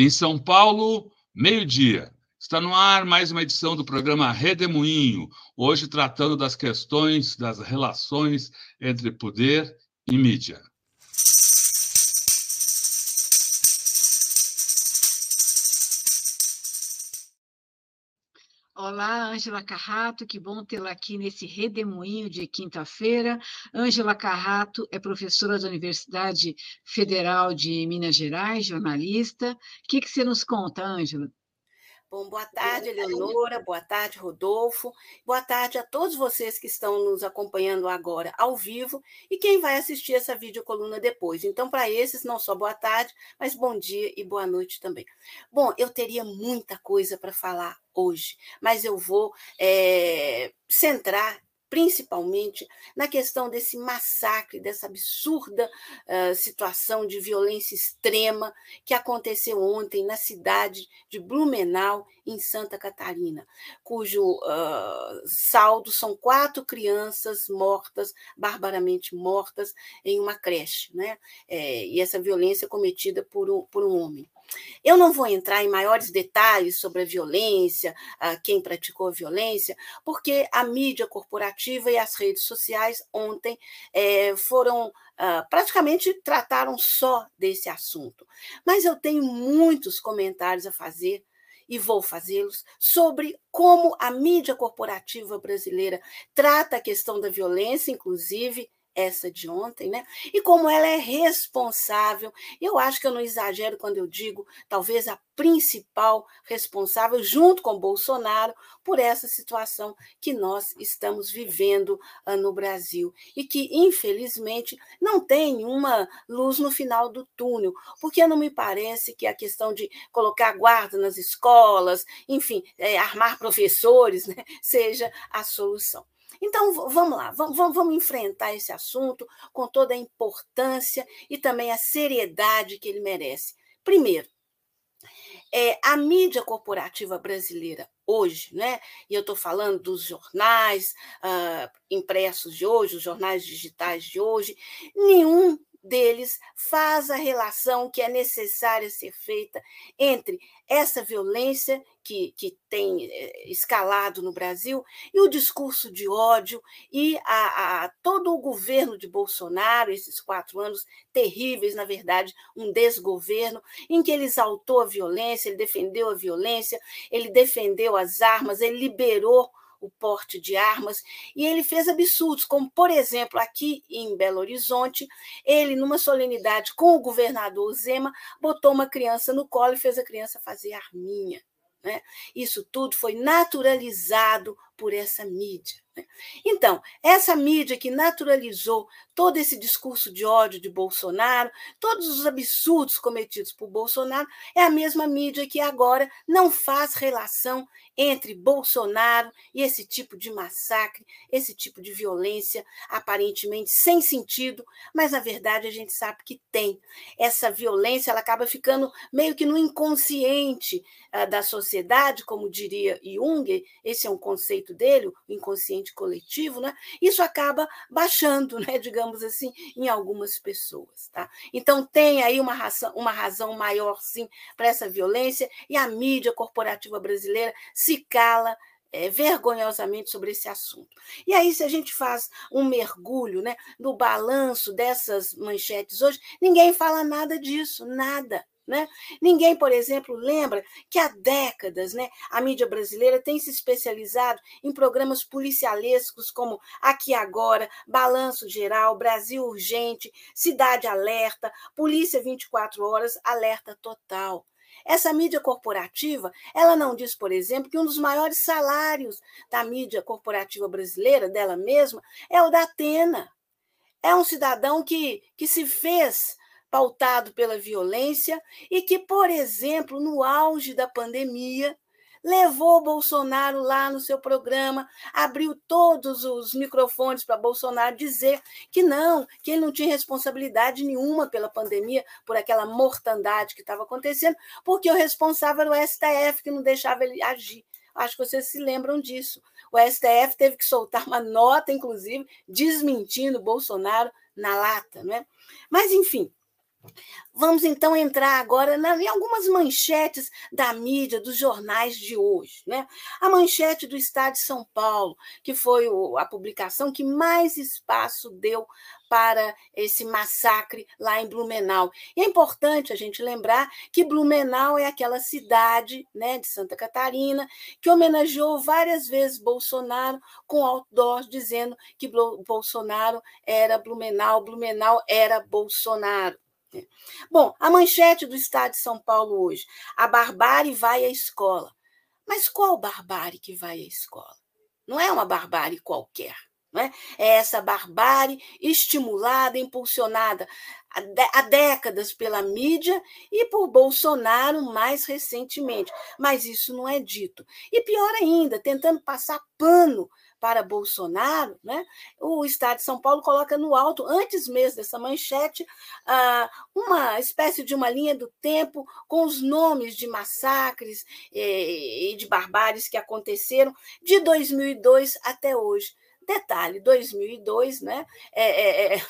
Em São Paulo, meio-dia. Está no ar mais uma edição do programa Redemoinho, hoje tratando das questões das relações entre poder e mídia. Olá, Ângela Carrato, que bom tê-la aqui nesse redemoinho de quinta-feira. Ângela Carrato é professora da Universidade Federal de Minas Gerais, jornalista. O que, que você nos conta, Ângela? Bom, boa tarde, Eleonora, boa tarde, Rodolfo, boa tarde a todos vocês que estão nos acompanhando agora ao vivo e quem vai assistir essa videocoluna depois. Então, para esses, não só boa tarde, mas bom dia e boa noite também. Bom, eu teria muita coisa para falar hoje, mas eu vou é, centrar principalmente na questão desse massacre, dessa absurda uh, situação de violência extrema que aconteceu ontem na cidade de Blumenau, em Santa Catarina, cujo uh, saldo são quatro crianças mortas, barbaramente mortas, em uma creche, né? É, e essa violência cometida por um, por um homem. Eu não vou entrar em maiores detalhes sobre a violência, quem praticou a violência, porque a mídia corporativa e as redes sociais ontem é, foram ah, praticamente trataram só desse assunto. Mas eu tenho muitos comentários a fazer e vou fazê-los, sobre como a mídia corporativa brasileira trata a questão da violência, inclusive essa de ontem, né? E como ela é responsável, eu acho que eu não exagero quando eu digo, talvez a principal responsável, junto com Bolsonaro, por essa situação que nós estamos vivendo uh, no Brasil e que, infelizmente, não tem uma luz no final do túnel, porque não me parece que a questão de colocar guarda nas escolas, enfim, é, armar professores, né, seja a solução. Então, vamos lá, vamos, vamos enfrentar esse assunto com toda a importância e também a seriedade que ele merece. Primeiro, é, a mídia corporativa brasileira hoje, né? E eu estou falando dos jornais uh, impressos de hoje, os jornais digitais de hoje, nenhum deles faz a relação que é necessária ser feita entre essa violência que, que tem eh, escalado no Brasil e o discurso de ódio e a, a, todo o governo de Bolsonaro, esses quatro anos terríveis, na verdade, um desgoverno, em que ele exaltou a violência, ele defendeu a violência, ele defendeu as armas, ele liberou o porte de armas, e ele fez absurdos, como, por exemplo, aqui em Belo Horizonte, ele, numa solenidade com o governador Zema, botou uma criança no colo e fez a criança fazer arminha. Né? Isso tudo foi naturalizado por essa mídia. Né? Então, essa mídia que naturalizou todo esse discurso de ódio de Bolsonaro, todos os absurdos cometidos por Bolsonaro, é a mesma mídia que agora não faz relação entre Bolsonaro e esse tipo de massacre, esse tipo de violência aparentemente sem sentido, mas na verdade a gente sabe que tem. Essa violência ela acaba ficando meio que no inconsciente uh, da sociedade, como diria Jung, esse é um conceito dele, o inconsciente coletivo, né? Isso acaba baixando, né, digamos assim, em algumas pessoas, tá? Então tem aí uma razão, uma razão maior sim para essa violência e a mídia corporativa brasileira se cala é, vergonhosamente sobre esse assunto. E aí, se a gente faz um mergulho né, no balanço dessas manchetes hoje, ninguém fala nada disso, nada. Né? Ninguém, por exemplo, lembra que há décadas né, a mídia brasileira tem se especializado em programas policialescos como Aqui Agora, Balanço Geral, Brasil Urgente, Cidade Alerta, Polícia 24 Horas, Alerta Total. Essa mídia corporativa, ela não diz, por exemplo, que um dos maiores salários da mídia corporativa brasileira, dela mesma, é o da Atena. É um cidadão que, que se fez pautado pela violência e que, por exemplo, no auge da pandemia, levou Bolsonaro lá no seu programa, abriu todos os microfones para Bolsonaro dizer que não, que ele não tinha responsabilidade nenhuma pela pandemia, por aquela mortandade que estava acontecendo, porque o responsável era o STF, que não deixava ele agir. Acho que vocês se lembram disso. O STF teve que soltar uma nota, inclusive, desmentindo Bolsonaro na lata. Né? Mas, enfim, Vamos então entrar agora em algumas manchetes da mídia, dos jornais de hoje. Né? A manchete do Estado de São Paulo, que foi a publicação que mais espaço deu para esse massacre lá em Blumenau. E é importante a gente lembrar que Blumenau é aquela cidade né, de Santa Catarina que homenageou várias vezes Bolsonaro com outdoors dizendo que Bolsonaro era Blumenau, Blumenau era Bolsonaro. Bom, a manchete do Estado de São Paulo hoje: a barbárie vai à escola. Mas qual barbárie que vai à escola? Não é uma barbárie qualquer. Não é? é essa barbárie estimulada, impulsionada há décadas pela mídia e por Bolsonaro mais recentemente. Mas isso não é dito. E pior ainda, tentando passar pano para Bolsonaro, né? o Estado de São Paulo coloca no alto, antes mesmo dessa manchete, ah, uma espécie de uma linha do tempo com os nomes de massacres eh, e de barbáries que aconteceram de 2002 até hoje. Detalhe, 2002, né? É, é, é,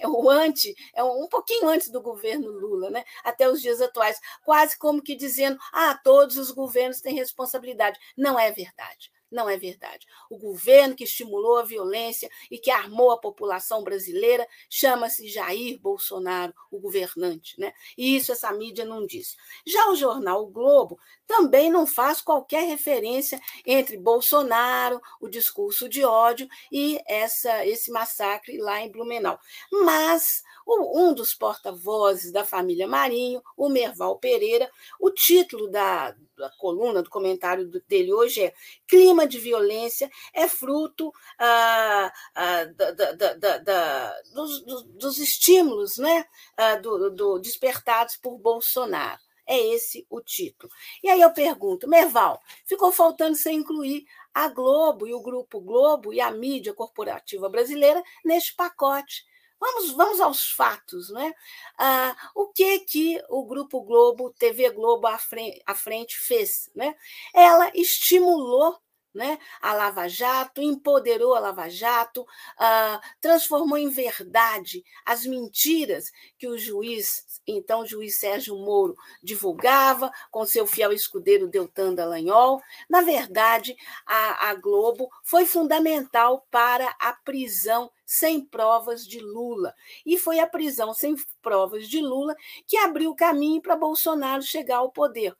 é, o antes, é um pouquinho antes do governo Lula, né? Até os dias atuais, quase como que dizendo: ah, todos os governos têm responsabilidade. Não é verdade. Não é verdade. O governo que estimulou a violência e que armou a população brasileira chama-se Jair Bolsonaro, o governante. Né? E isso essa mídia não diz. Já o jornal o Globo também não faz qualquer referência entre Bolsonaro, o discurso de ódio e essa, esse massacre lá em Blumenau. Mas um dos porta-vozes da família Marinho, o Merval Pereira, o título da, da coluna, do comentário dele hoje é Clima de violência é fruto ah, ah, da, da, da, dos, dos, estímulos né, ah, do, do, despertados por Bolsonaro. É esse o título. E aí eu pergunto, Merval, ficou faltando você incluir a Globo e o Grupo Globo e a mídia corporativa brasileira neste pacote. Vamos, vamos aos fatos, né? Ah, o que que o Grupo Globo, TV Globo à frente, à frente fez? Né? Ela estimulou né? a Lava Jato, empoderou a Lava Jato, uh, transformou em verdade as mentiras que o juiz, então o juiz Sérgio Moro, divulgava com seu fiel escudeiro Deltan Dallagnol. Na verdade, a, a Globo foi fundamental para a prisão sem provas de Lula. E foi a prisão sem provas de Lula que abriu o caminho para Bolsonaro chegar ao poder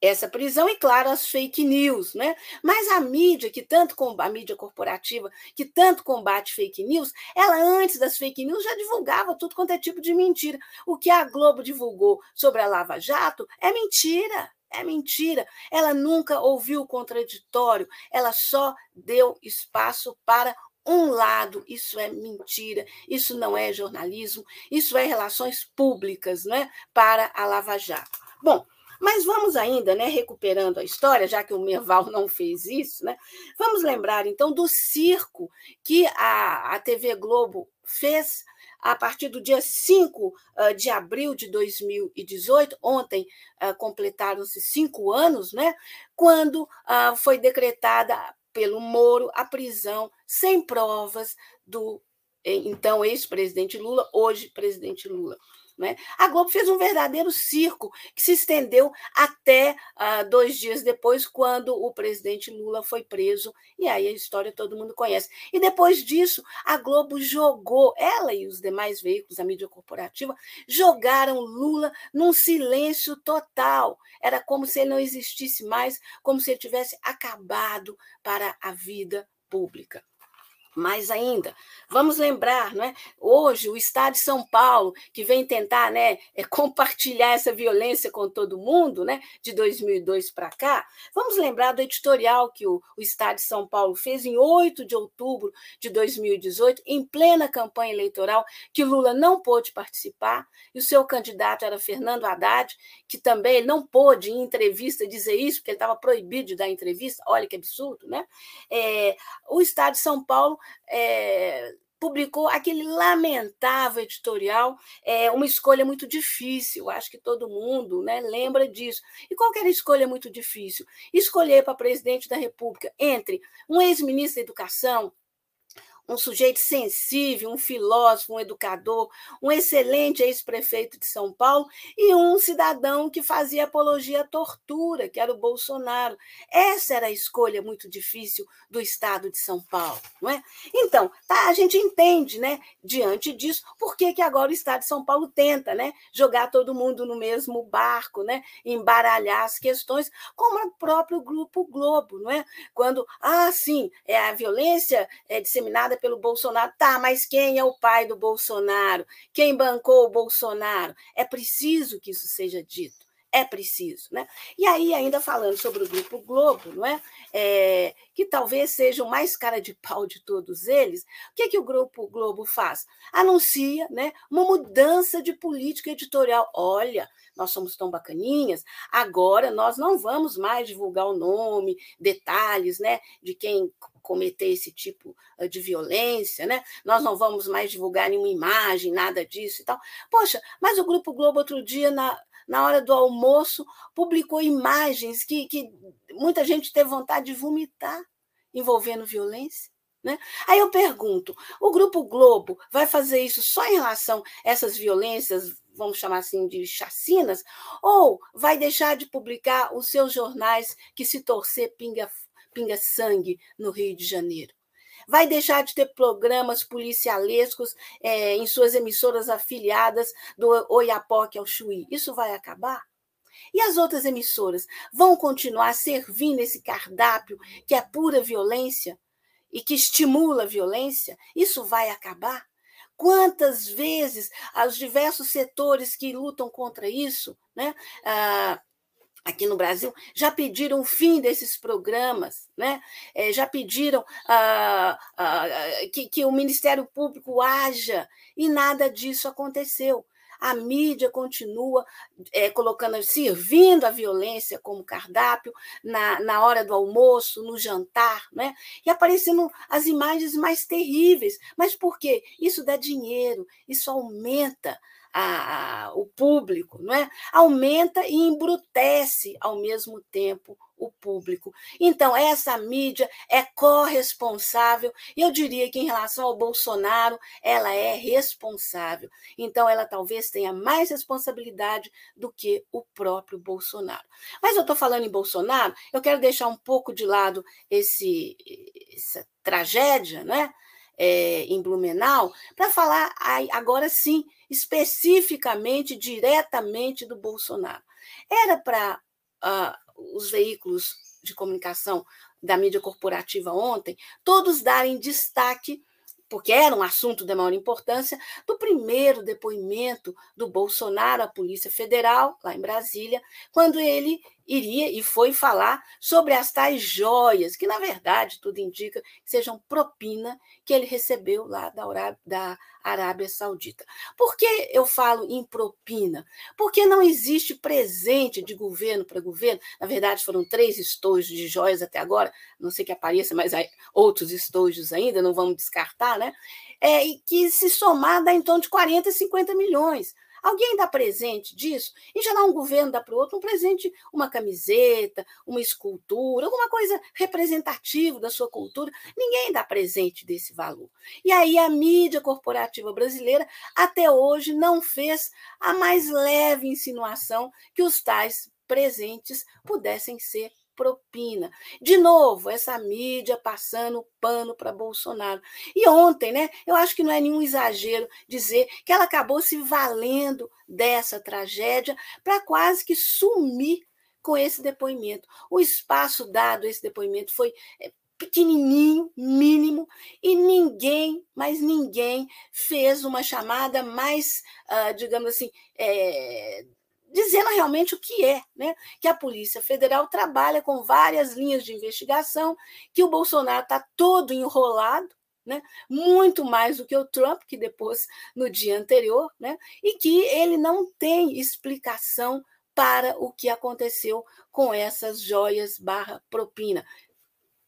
essa prisão e, claro, as fake news, né? Mas a mídia, que tanto a mídia corporativa, que tanto combate fake news, ela antes das fake news já divulgava tudo quanto é tipo de mentira. O que a Globo divulgou sobre a Lava Jato é mentira. É mentira. Ela nunca ouviu o contraditório, ela só deu espaço para um lado, isso é mentira, isso não é jornalismo, isso é relações públicas né, para a Lava Jato. Bom, mas vamos ainda, né, recuperando a história, já que o Merval não fez isso, né? Vamos lembrar então do circo que a, a TV Globo fez a partir do dia 5 ah, de abril de 2018, ontem completaram-se cinco anos, né? Quando foi decretada pelo Moro a prisão sem provas do então ex-presidente Lula, hoje presidente Lula. Né? A Globo fez um verdadeiro circo que se estendeu até uh, dois dias depois, quando o presidente Lula foi preso, e aí a história todo mundo conhece. E depois disso, a Globo jogou, ela e os demais veículos, a mídia corporativa, jogaram Lula num silêncio total. Era como se ele não existisse mais, como se ele tivesse acabado para a vida pública. Mais ainda, vamos lembrar, não é? hoje o Estado de São Paulo, que vem tentar né, é, compartilhar essa violência com todo mundo, né, de 2002 para cá, vamos lembrar do editorial que o, o Estado de São Paulo fez em 8 de outubro de 2018, em plena campanha eleitoral, que Lula não pôde participar, e o seu candidato era Fernando Haddad, que também não pôde, em entrevista, dizer isso, porque ele estava proibido de dar entrevista, olha que absurdo, né? É, o Estado de São Paulo é, publicou aquele lamentável editorial, é uma escolha muito difícil, acho que todo mundo né, lembra disso. E qualquer escolha é muito difícil. Escolher para presidente da República entre um ex-ministro da Educação, um sujeito sensível, um filósofo, um educador, um excelente ex-prefeito de São Paulo e um cidadão que fazia apologia à tortura, que era o Bolsonaro. Essa era a escolha muito difícil do Estado de São Paulo, não é? Então, tá, a gente entende, né, diante disso, por que, que agora o Estado de São Paulo tenta, né, jogar todo mundo no mesmo barco, né, embaralhar as questões, como o próprio Grupo Globo, não é? Quando, ah, sim, é a violência é disseminada pelo Bolsonaro. Tá, mas quem é o pai do Bolsonaro? Quem bancou o Bolsonaro? É preciso que isso seja dito. É preciso, né? E aí, ainda falando sobre o Grupo Globo, não é? é que talvez seja o mais cara de pau de todos eles, o que, que o Grupo Globo faz? Anuncia né, uma mudança de política editorial. Olha, nós somos tão bacaninhas, agora nós não vamos mais divulgar o nome, detalhes né, de quem cometer esse tipo de violência, né? Nós não vamos mais divulgar nenhuma imagem, nada disso e tal. Poxa, mas o Grupo Globo outro dia na, na hora do almoço publicou imagens que, que muita gente teve vontade de vomitar envolvendo violência. Né? Aí eu pergunto: o Grupo Globo vai fazer isso só em relação a essas violências, vamos chamar assim, de chacinas, ou vai deixar de publicar os seus jornais que se torcer pinga pinga-sangue no Rio de Janeiro. Vai deixar de ter programas policialescos é, em suas emissoras afiliadas do Oiapoque ao Chuí. Isso vai acabar? E as outras emissoras vão continuar servindo esse cardápio que é pura violência e que estimula a violência? Isso vai acabar? Quantas vezes os diversos setores que lutam contra isso, né? Ah, aqui no Brasil já pediram o fim desses programas, né? É, já pediram ah, ah, que, que o Ministério Público haja e nada disso aconteceu. A mídia continua é, colocando, servindo a violência como cardápio na, na hora do almoço, no jantar, né? E aparecendo as imagens mais terríveis. Mas por quê? Isso dá dinheiro, isso aumenta a, a, o público, não é? Aumenta e embrutece ao mesmo tempo o público. Então, essa mídia é corresponsável, eu diria que em relação ao Bolsonaro, ela é responsável. Então, ela talvez tenha mais responsabilidade do que o próprio Bolsonaro. Mas eu estou falando em Bolsonaro, eu quero deixar um pouco de lado esse, essa tragédia, né? É, em Blumenau, para falar agora sim especificamente, diretamente do Bolsonaro. Era para uh, ah, os veículos de comunicação da mídia corporativa ontem todos darem destaque porque era um assunto de maior importância, do primeiro depoimento do Bolsonaro à Polícia Federal, lá em Brasília, quando ele iria e foi falar sobre as tais joias, que na verdade tudo indica que sejam propina que ele recebeu lá da Arábia, Saudita. Por que eu falo em propina? Porque não existe presente de governo para governo. Na verdade, foram três estojos de joias até agora, não sei que apareça, mas outros estojos ainda, não vamos descartar, né? É, e que se somar dá em torno de 40, 50 milhões. Alguém dá presente disso? Em geral, um governo dá para o outro um presente, uma camiseta, uma escultura, alguma coisa representativa da sua cultura. Ninguém dá presente desse valor. E aí a mídia corporativa brasileira até hoje não fez a mais leve insinuação que os tais presentes pudessem ser propina. De novo, essa mídia passando pano para Bolsonaro. E ontem, né, eu acho que não é nenhum exagero dizer que ela acabou se valendo dessa tragédia para quase que sumir com esse depoimento. O espaço dado a esse depoimento foi é, pequenininho, mínimo, e ninguém, mas ninguém fez uma chamada mais, uh, digamos assim, é, dizendo realmente o que é, né? Que a Polícia Federal trabalha com várias linhas de investigação, que o Bolsonaro está todo enrolado, né? Muito mais do que o Trump, que depois no dia anterior, né? E que ele não tem explicação para o que aconteceu com essas joias barra propina.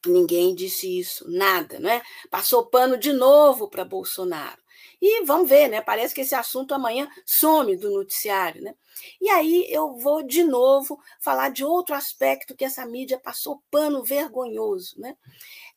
Ninguém disse isso, nada, né? Passou pano de novo para Bolsonaro. E vamos ver, né? Parece que esse assunto amanhã some do noticiário, né? E aí eu vou de novo falar de outro aspecto que essa mídia passou pano vergonhoso, né?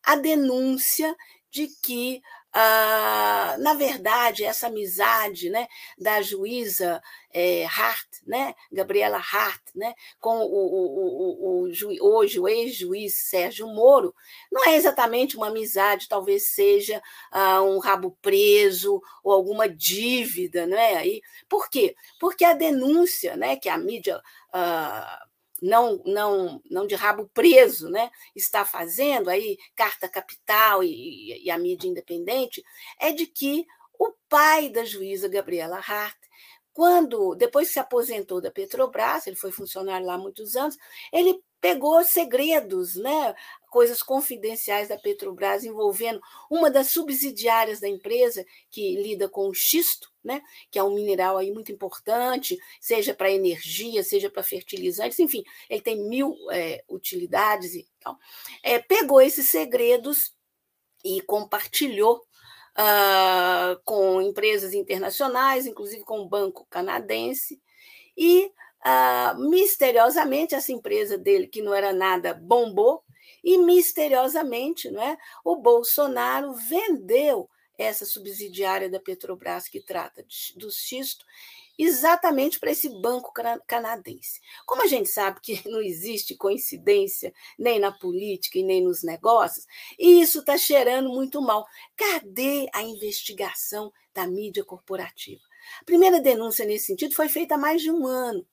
A denúncia de que ah, na verdade, essa amizade né, da juíza é, Hart, né, Gabriela Hart, né, com o, o, o, o ju, hoje o ex-juiz Sérgio Moro, não é exatamente uma amizade, talvez seja ah, um rabo preso ou alguma dívida. Né, aí. Por quê? Porque a denúncia né, que a mídia. Ah, não, não, não de rabo preso, né, está fazendo aí carta capital e, e a mídia independente, é de que o pai da juíza Gabriela Hart quando depois que se aposentou da Petrobras, ele foi funcionário lá há muitos anos, ele pegou segredos, né, coisas confidenciais da Petrobras envolvendo uma das subsidiárias da empresa que lida com o xisto, né, que é um mineral aí muito importante, seja para energia, seja para fertilizantes, enfim, ele tem mil é, utilidades e tal. É, pegou esses segredos e compartilhou uh, com empresas internacionais, inclusive com o Banco Canadense, e uh, misteriosamente essa empresa dele, que não era nada, bombou, e misteriosamente não é, o Bolsonaro vendeu essa subsidiária da Petrobras que trata de, do xisto exatamente para esse banco canadense. Como a gente sabe que não existe coincidência nem na política e nem nos negócios, e isso está cheirando muito mal. Cadê a investigação da mídia corporativa? A primeira denúncia nesse sentido foi feita há mais de um ano.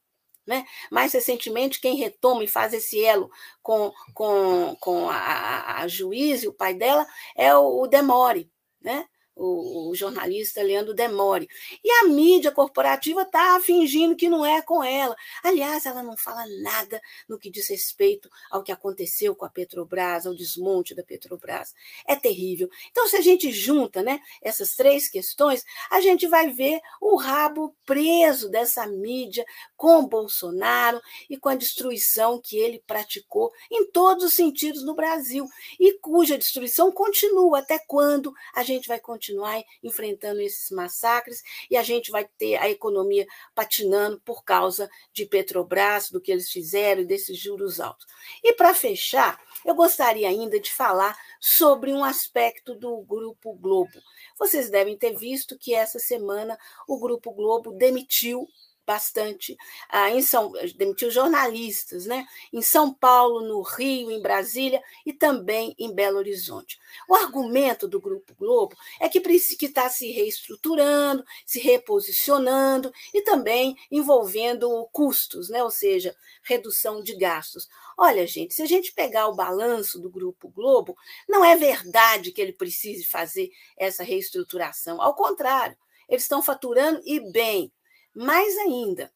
Né? Mais recentemente, quem retoma e faz esse elo com, com, com a, a, a juiz e o pai dela é o, o Demore, né? O, o, jornalista Leandro Demore. E a mídia corporativa está fingindo que não é com ela. Aliás, ela não fala nada no que diz respeito ao que aconteceu com a Petrobras, ao desmonte da Petrobras. É terrível. Então, se a gente junta né, essas três questões, a gente vai ver o rabo preso dessa mídia com Bolsonaro e com a destruição que ele praticou em todos os sentidos no Brasil e cuja destruição continua. Até quando a gente vai continuar? Continuar enfrentando esses massacres e a gente vai ter a economia patinando por causa de Petrobras, do que eles fizeram e desses juros altos. E para fechar, eu gostaria ainda de falar sobre um aspecto do Grupo Globo. Vocês devem ter visto que essa semana o Grupo Globo demitiu bastante ah, em São demitiu jornalistas, né? Em São Paulo, no Rio, em Brasília e também em Belo Horizonte. O argumento do Grupo Globo é que está se reestruturando, se reposicionando e também envolvendo custos, né? Ou seja, redução de gastos. Olha, gente, se a gente pegar o balanço do Grupo Globo, não é verdade que ele precise fazer essa reestruturação. Ao contrário, eles estão faturando e bem mais ainda,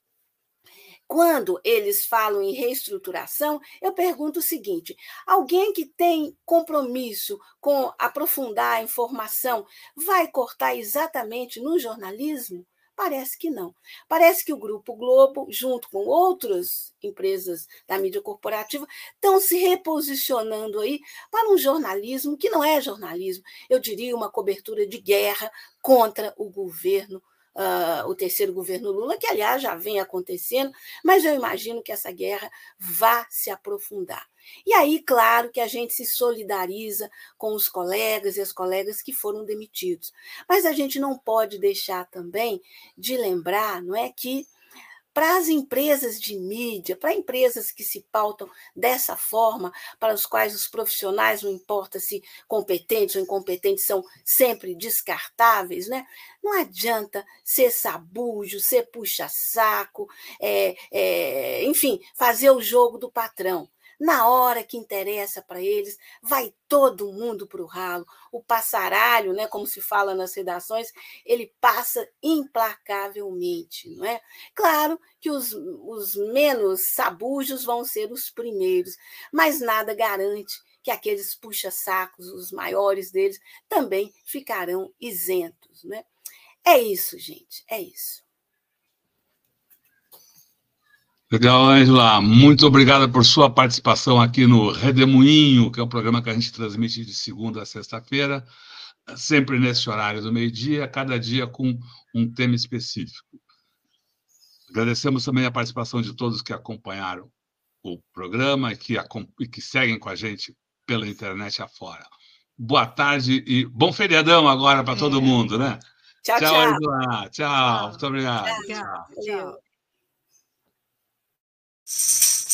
quando eles falam em reestruturação, eu pergunto o seguinte: alguém que tem compromisso com aprofundar a informação vai cortar exatamente no jornalismo? Parece que não. Parece que o Grupo Globo, junto com outras empresas da mídia corporativa, estão se reposicionando aí para um jornalismo que não é jornalismo, eu diria uma cobertura de guerra contra o governo uh, o terceiro governo Lula, que, aliás, já vem acontecendo, mas eu imagino que essa guerra vá se aprofundar. E aí, claro, que a gente se solidariza com os colegas e as colegas que foram demitidos. Mas a gente não pode deixar também de lembrar, não é que para as empresas de mídia, para empresas que se pautam dessa forma, para os quais os profissionais, não importa se competentes ou incompetentes, são sempre descartáveis, né? não adianta ser sabujo, ser puxa-saco, é, é, enfim, fazer o jogo do patrão. Na hora que interessa para eles, vai todo mundo para o ralo. O passaralho, né, como se fala nas redações, ele passa implacavelmente. Não é? Claro que os, os menos sabujos vão ser os primeiros, mas nada garante que aqueles puxa-sacos, os maiores deles, também ficarão isentos. Né? É isso, gente, é isso. Legal, Angela. Muito obrigada por sua participação aqui no Redemoinho, que é um programa que a gente transmite de segunda a sexta-feira, sempre nesse horário do meio-dia, cada dia com um tema específico. Agradecemos também a participação de todos que acompanharam o programa e que, e que seguem com a gente pela internet afora. boa tarde e bom feriadão agora para é. todo mundo, né? Tchau, tchau. Tchau, Tchau. tchau. Muito obrigado. tchau. tchau. you